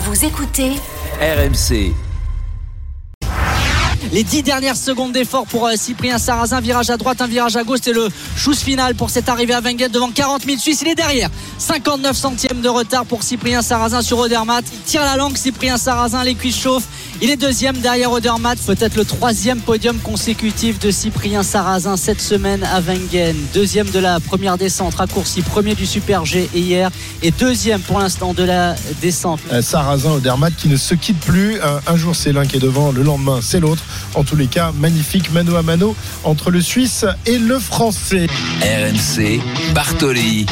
Vous écoutez RMC. Les dix dernières secondes d'effort pour euh, Cyprien Sarrazin. Virage à droite, un virage à gauche. C'est le chose final pour cette arrivée à Wengen devant 40 000 Suisses. Il est derrière. 59 centièmes de retard pour Cyprien Sarrazin sur Odermatt. Tire la langue. Cyprien Sarrazin, les cuisses chauffent. Il est deuxième derrière Odermatt. Peut-être le troisième podium consécutif de Cyprien Sarrazin cette semaine à Wengen. Deuxième de la première descente raccourci. Premier du Super G hier. Et deuxième pour l'instant de la descente. Euh, Sarrazin, Odermatt qui ne se quitte plus. Un jour c'est l'un qui est devant, le lendemain c'est l'autre. En tous les cas, magnifique mano à mano entre le Suisse et le Français. RMC, Bartoli.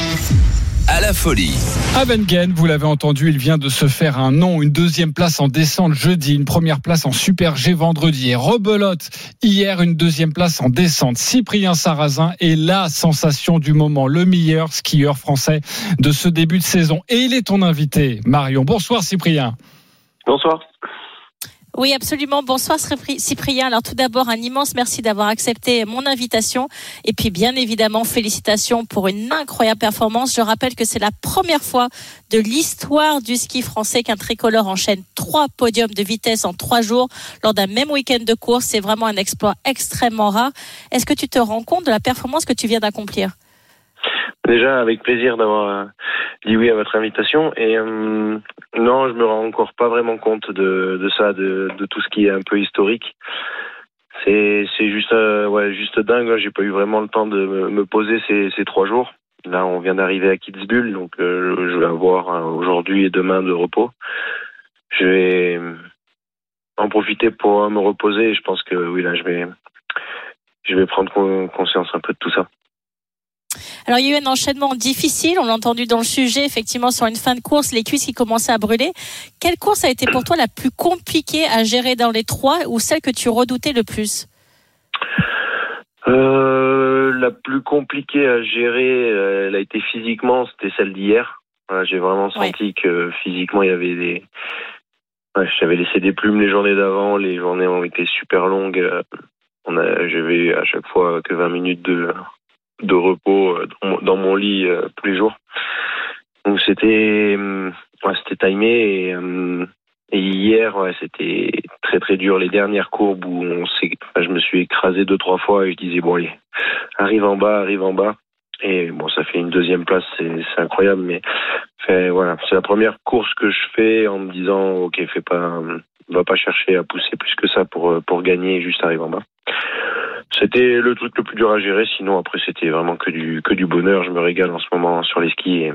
À la folie. À Wengen, vous l'avez entendu, il vient de se faire un nom, une deuxième place en descente jeudi, une première place en Super G vendredi et rebelote hier une deuxième place en descente. Cyprien Sarrazin est la sensation du moment, le meilleur skieur français de ce début de saison. Et il est ton invité, Marion. Bonsoir Cyprien. Bonsoir. Oui, absolument. Bonsoir Cyprien. Alors tout d'abord, un immense merci d'avoir accepté mon invitation. Et puis bien évidemment, félicitations pour une incroyable performance. Je rappelle que c'est la première fois de l'histoire du ski français qu'un tricolore enchaîne trois podiums de vitesse en trois jours lors d'un même week-end de course. C'est vraiment un exploit extrêmement rare. Est-ce que tu te rends compte de la performance que tu viens d'accomplir? Déjà, avec plaisir d'avoir euh, dit oui à votre invitation. Et euh, non, je me rends encore pas vraiment compte de, de ça, de, de, tout ce qui est un peu historique. C'est juste euh, ouais juste dingue. J'ai pas eu vraiment le temps de me, poser ces, ces trois jours. Là, on vient d'arriver à Kitzbühel, donc je vais avoir hein, aujourd'hui et demain de repos. Je vais en profiter pour me reposer. Je pense que oui, là, je vais je vais prendre conscience un peu de tout ça. Alors il y a eu un enchaînement difficile, on l'a entendu dans le sujet, effectivement sur une fin de course, les cuisses qui commençaient à brûler. Quelle course a été pour toi la plus compliquée à gérer dans les trois ou celle que tu redoutais le plus? Euh, La plus compliquée à gérer, euh, elle a été physiquement, c'était celle d'hier. J'ai vraiment senti ouais. que physiquement il y avait des... Ouais, J'avais laissé des plumes les journées d'avant, les journées ont été super longues. On a, j'avais à chaque fois que 20 minutes de, de repos dans mon lit euh, tous les jours. Donc c'était ouais, c'était timé et, euh, et hier ouais, c'était très très dur. Les dernières courbes où on je me suis écrasé deux trois fois et je disais bon allez arrive en bas arrive en bas. Et bon ça fait une deuxième place c'est incroyable mais fait, voilà. C'est la première course que je fais en me disant ok fais pas va pas chercher à pousser plus que ça pour pour gagner juste arrive en bas c'était le truc le plus dur à gérer. Sinon, après, c'était vraiment que du, que du bonheur. Je me régale en ce moment sur les skis et,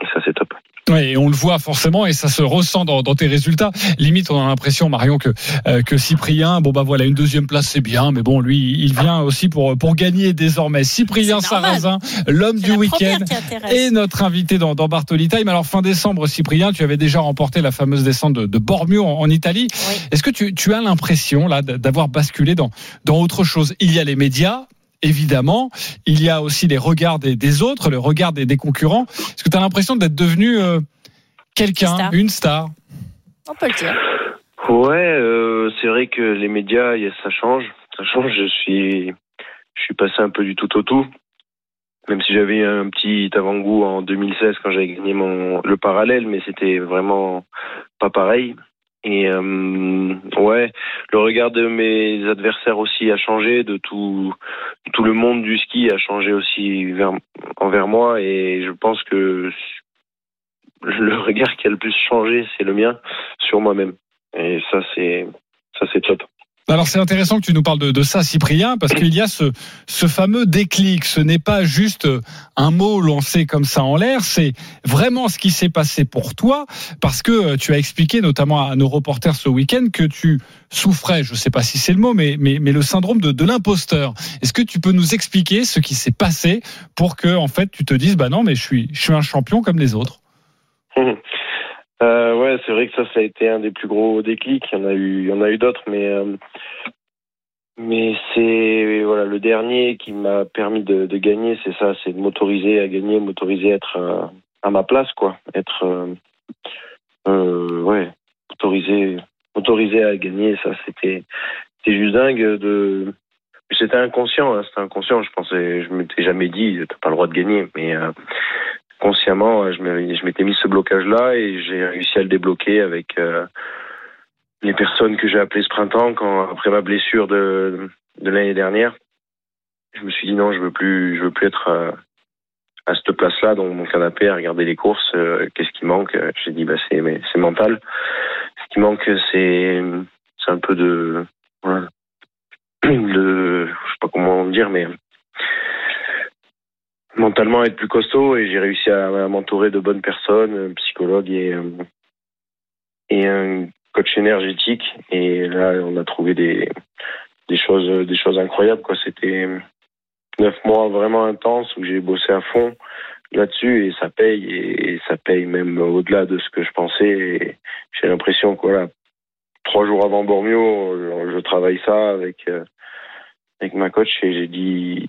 et ça, c'est top. Oui, et on le voit forcément et ça se ressent dans, dans tes résultats. Limite, on a l'impression, Marion, que euh, que Cyprien, bon bah voilà, une deuxième place c'est bien, mais bon, lui, il vient aussi pour pour gagner désormais. Cyprien Sarrazin, l'homme du week-end, et notre invité dans, dans Bartoli Time. Alors fin décembre, Cyprien, tu avais déjà remporté la fameuse descente de, de Bormio en, en Italie. Oui. Est-ce que tu, tu as l'impression là d'avoir basculé dans dans autre chose? Il y a les médias, évidemment. Il y a aussi les regards des, des autres, le regard des, des concurrents. Est-ce que tu as l'impression d'être devenu euh, quelqu'un, star. une star? On peut le dire. Ouais, euh, c'est vrai que les médias, ça change. Ça change. Je suis, je suis passé un peu du tout au tout. Même si j'avais un petit avant-goût en 2016 quand j'avais gagné mon le parallèle, mais c'était vraiment pas pareil. Et euh, ouais, le regard de mes adversaires aussi a changé, de tout tout le monde du ski a changé aussi vers, envers moi, et je pense que le regard qui a le plus changé, c'est le mien sur moi-même. Et ça, c'est ça, c'est top. Alors c'est intéressant que tu nous parles de, ça, Cyprien, parce qu'il y a ce, ce fameux déclic. Ce n'est pas juste un mot lancé comme ça en l'air, c'est vraiment ce qui s'est passé pour toi, parce que tu as expliqué notamment à nos reporters ce week-end que tu souffrais, je ne sais pas si c'est le mot, mais, mais, mais le syndrome de, de l'imposteur. Est-ce que tu peux nous expliquer ce qui s'est passé pour que en fait tu te dises bah non mais je suis je suis un champion comme les autres? Euh, ouais, c'est vrai que ça, ça a été un des plus gros déclics. Il y en a eu, y en a eu d'autres, mais euh, mais c'est voilà le dernier qui m'a permis de, gagner, c'est ça, c'est de m'autoriser à gagner, m'autoriser à être euh, à ma place, quoi, être euh, ouais, autorisé, à gagner. Ça, c'était c'était juste dingue de. C'était inconscient, hein, c'était inconscient. Je pensais, je m'étais jamais dit, t'as pas le droit de gagner, mais consciemment, je m'étais mis ce blocage-là et j'ai réussi à le débloquer avec euh, les personnes que j'ai appelées ce printemps quand après ma blessure de, l'année dernière. Je me suis dit non, je veux plus, je veux plus être euh, à cette place-là, dans mon canapé, à regarder les courses. euh, Qu'est-ce qui manque? J'ai dit bah c'est, c'est mental. Ce qui manque, c'est, c'est un peu de, voilà, de, je sais pas comment dire, mais mentalement être plus costaud et j'ai réussi à, m'entourer de bonnes personnes, un psychologue et euh, et un coach énergétique. Et là on a trouvé des des choses des choses incroyables quoi. C'était neuf mois vraiment intenses où j'ai bossé à fond là-dessus et ça paye et, ça paye même au-delà de ce que je pensais. J'ai l'impression que voilà trois jours avant Bormio je, je travaille ça avec euh, avec ma coach et j'ai dit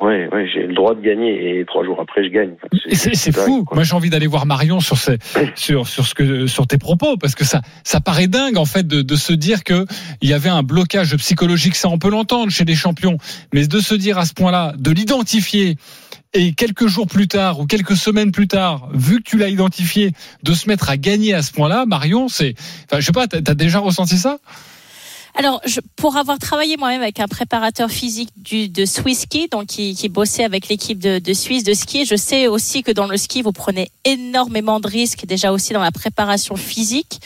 ouais ouais j'ai le droit de gagner et trois jours après je gagne C'est fou. quoi. Moi, j'ai envie d'aller voir Marion sur ces, sur sur ce que sur tes propos parce que ça ça paraît dingue en fait de, de se dire que il y avait un blocage psychologique. Ça, on peut l'entendre chez les champions, mais de se dire à ce point-là, de l'identifier et quelques jours plus tard ou quelques semaines plus tard, vu que tu l'as identifié, de se mettre à gagner à ce point-là, Marion, c'est, enfin, je sais pas, t'as as déjà ressenti ça? Alors, je, pour avoir travaillé moi-même avec un préparateur physique du, de Swiss Ski, donc qui, qui bossait avec l'équipe de, de Suisse de ski, je sais aussi que dans le ski, vous prenez énormément de risques, déjà aussi dans la préparation physique,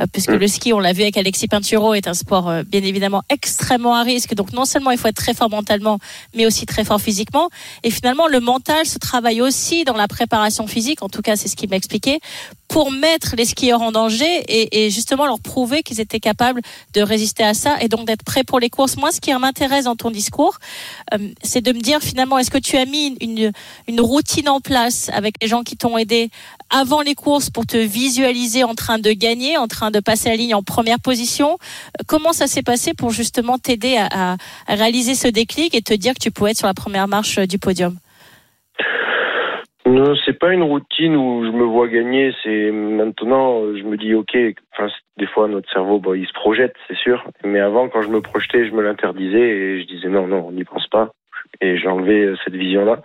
euh, puisque le ski, on l'a vu avec Alexis Pinturo, est un sport euh, bien évidemment extrêmement à risque. Donc non seulement il faut être très fort mentalement, mais aussi très fort physiquement. Et finalement, le mental se travaille aussi dans la préparation physique, en tout cas c'est ce qu'il m'a expliqué, pour mettre les skieurs en danger et, et justement leur prouver qu'ils étaient capables de résister à ça et donc d'être prêts pour les courses. Moi, ce qui m'intéresse dans ton discours, euh, c'est de me dire finalement, est-ce que tu as mis une, routine en place avec les gens qui t'ont aidé avant les courses pour te visualiser en train de gagner, en train de passer la ligne en première position? Euh, Comment ça s'est passé pour justement t'aider à, à- à réaliser ce déclic et te dire que tu pouvais être sur la première marche euh, du podium? Non, c'est pas une routine où je me vois gagner. C'est maintenant, je me dis ok. Des fois notre cerveau, bon, il se projette, c'est sûr. Mais avant, quand je me projetais, je me l'interdisais et je disais non, non, on n'y pense pas. Et j'ai enlevé euh, cette vision-là.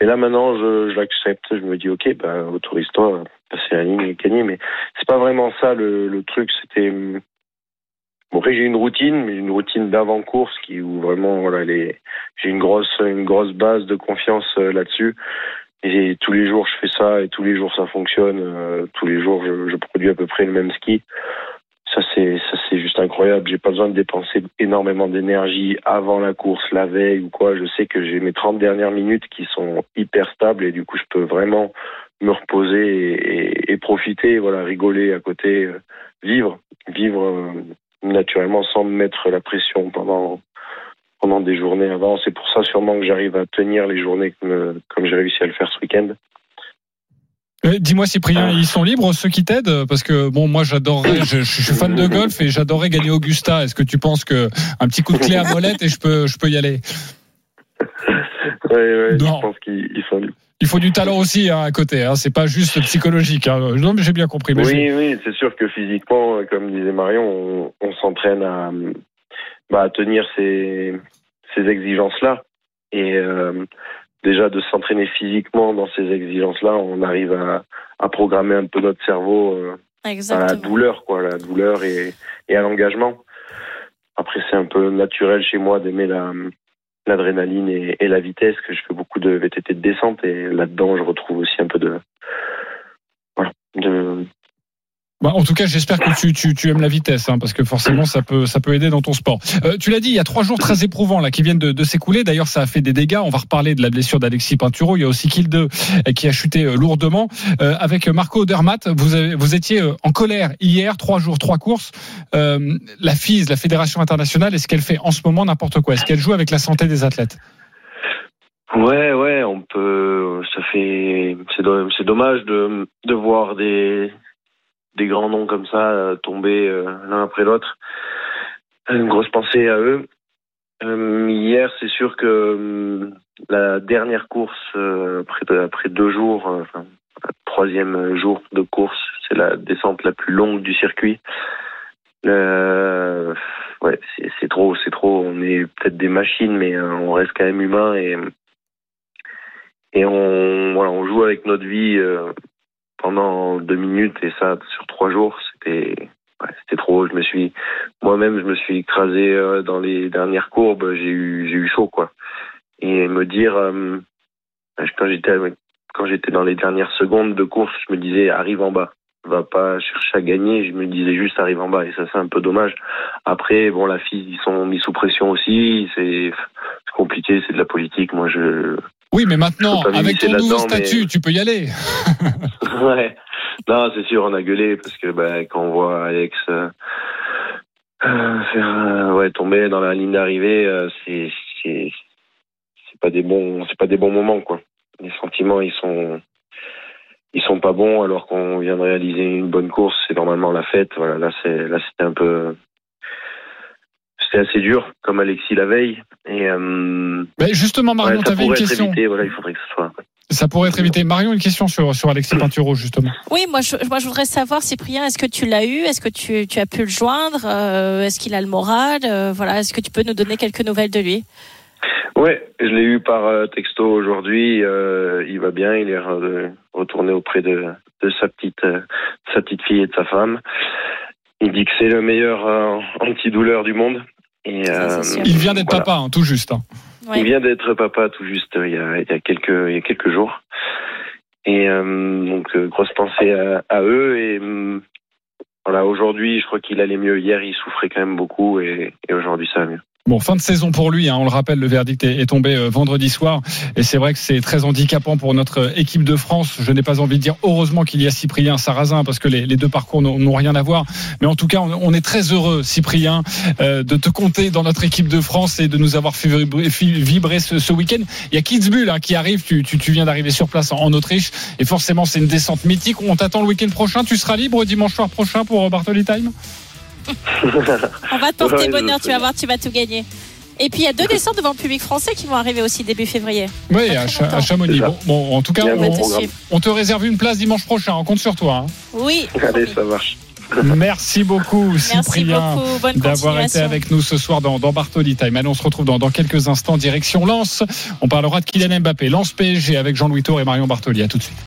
Et là, maintenant, je, l'accepte. Je me dis ok, ben autorise-toi, à passer la ligne et gagner. Mais c'est pas vraiment ça le, truc. C'était hum, bon, après j'ai une routine, mais une routine d'avant course qui où vraiment voilà j'ai une grosse une grosse base de confiance euh, là-dessus. Et tous les jours, je fais ça et tous les jours, ça fonctionne. Euh, tous les jours, je, je produis à peu près le même ski. Ça, c'est ça, c'est juste incroyable. J'ai pas besoin de dépenser énormément d'énergie avant la course, la veille ou quoi. Je sais que j'ai mes 30 dernières minutes qui sont hyper stables et du coup, je peux vraiment me reposer et, et- et profiter, voilà, rigoler à côté, euh, vivre, vivre euh, naturellement sans me mettre la pression pendant pendant des journées avant. C'est pour ça sûrement que j'arrive à tenir les journées comme, euh, comme j'ai réussi à le faire ce week-end. Euh, Dis-moi, Cyprien, Ah. ils sont libres ceux qui t'aident? Parce que bon, moi, j'adorerais, je, je suis fan de golf et j'adorerais gagner Augusta. Est-ce que tu penses que un petit coup de clé à molette et je peux, je peux y aller? Ouais, ouais, je pense qu'ils ils sont libres. Il faut du talent aussi hein, à côté. Hein, c'est pas juste psychologique. Hein. Non, mais j'ai bien compris. Mais Oui, oui, c'est sûr que physiquement, euh, comme disait Marion, on, on s'entraîne à, bah, tenir ces, ces exigences-là. Et euh, déjà de s'entraîner physiquement dans ces exigences-là, on arrive à, à programmer un peu notre cerveau euh, à la douleur, quoi, la douleur et, et à l'engagement. Après, c'est un peu naturel chez moi d'aimer la l'adrénaline et, et la vitesse, que je fais beaucoup de VTT de descente et là-dedans, je retrouve aussi un peu de voilà, de Bah, en tout cas, j'espère que tu, tu, tu aimes la vitesse, hein, parce que forcément, ça peut, ça peut aider dans ton sport. Euh, tu l'as dit, il y a trois jours très éprouvants là qui viennent de, de s'écouler. D'ailleurs, ça a fait des dégâts. On va reparler de la blessure d'Alexis Pinturo. Il y a aussi Kill 2 euh, qui a chuté euh, lourdement. Euh, avec Marco Dermat, vous, avez, vous étiez euh, en colère hier, trois jours, trois courses. Euh, la FIS, la Fédération internationale, est-ce qu'elle fait en ce moment n'importe quoi? Est-ce qu'elle joue avec la santé des athlètes? Ouais, ouais, on peut. Ça fait. C'est dommage de, de voir des des grands noms comme ça euh, tomber euh, l'un après l'autre. Une grosse pensée à eux. Euh, hier, c'est sûr que la dernière course, après, deux jours, enfin, troisième jour de course, c'est la descente la plus longue du circuit. Ouais, c'est trop, c'est trop. On est peut-être des machines, mais on reste quand même humain et on joue avec notre vie pendant deux minutes et ça sur trois jours, c'était ouais, c'était trop. Je me suis moi-même, je me suis écrasé euh, dans les dernières courbes. J'ai eu j'ai eu chaud quoi. Et me dire euh, quand j'étais quand j'étais dans les dernières secondes de course, je me disais arrive en bas va pas chercher à gagner. Je me disais juste arrive en bas et ça c'est un peu dommage. Après bon la fille ils sont mis sous pression aussi. C'est compliqué, c'est de la politique. Moi je oui, mais maintenant, avec ton nouveau mais- statut, tu peux y aller. ouais. Non, c'est sûr, on a gueulé parce que bah, quand on voit Alex euh, euh, faire, euh, ouais, tomber dans la ligne d'arrivée, euh, c'est c'est c'est pas des bons c'est pas des bons moments quoi. Les sentiments ils sont ils sont pas bons alors qu'on vient de réaliser une bonne course, c'est normalement la fête. Voilà, là c'est là c'était un peu c'était assez dur comme Alexis la veille et euh, Mais justement, Marion, ouais, ça tu avais une pourrait être question. évité. Voilà, il faudrait que ce soit. Ça pourrait être évité. Marion, une question sur, sur Alexis Pinturo, justement. Oui, moi je, moi je voudrais savoir, Cyprien, est-ce que tu l'as eu? Est-ce que tu, tu as pu le joindre? Euh, Est-ce qu'il a le moral? Euh, Voilà, est-ce que tu peux nous donner quelques nouvelles de lui? Ouais, je l'ai eu par euh, texto aujourd'hui. euh, il va bien, il est re- retourné auprès de, de sa petite euh, sa petite fille et de sa femme. Il dit que c'est le meilleur euh, antidouleur du monde. Et Ça, c'est sûr. Il vient d'être voilà. papa, hein, tout juste. hein. Ouais. Il vient d'être papa tout juste euh, il y a, il y a quelques il y a quelques jours. Et euh, donc euh, grosse pensée à, à eux et voilà aujourd'hui je crois qu'il allait mieux hier il souffrait quand même beaucoup et, et aujourd'hui ça va mieux. Bon, fin de saison pour lui. hein, on le rappelle, le verdict est, tombé euh, vendredi soir. Et c'est vrai que c'est très handicapant pour notre euh, équipe de France. Je n'ai pas envie de dire heureusement qu'il y a Cyprien Sarrazin parce que les, deux parcours n'ont rien à voir. Mais en tout cas, on, est très heureux, Cyprien, euh, de te compter dans notre équipe de France et de nous avoir fait vibrer, ce, week-end. Il y a Kitzbühel hein, qui arrive. Tu, viens d'arriver sur place en, Autriche. Et forcément, c'est une descente mythique. On t'attend le week-end prochain. Tu seras libre dimanche soir prochain pour Bartoli Time? On va te porter Ouais, bonheur, tu vas voir, tu vas tout gagner. Et puis il y a deux descentes devant le public français qui vont arriver aussi début février. Oui, à, Cha- Chamonix. Bon, bon, en tout cas, On te on réserve une place dimanche prochain. On compte sur toi. hein. Oui. Allez ça marche. Merci beaucoup, Merci Cyprien, beaucoup. Bonne d'avoir été avec nous ce soir dans, dans Bartoli Time. Allez, on se retrouve dans, dans quelques instants. Direction Lens. On parlera de Kylian Mbappé. Lens PSG avec Jean-Louis Tour et Marion Bartoli. À tout de suite.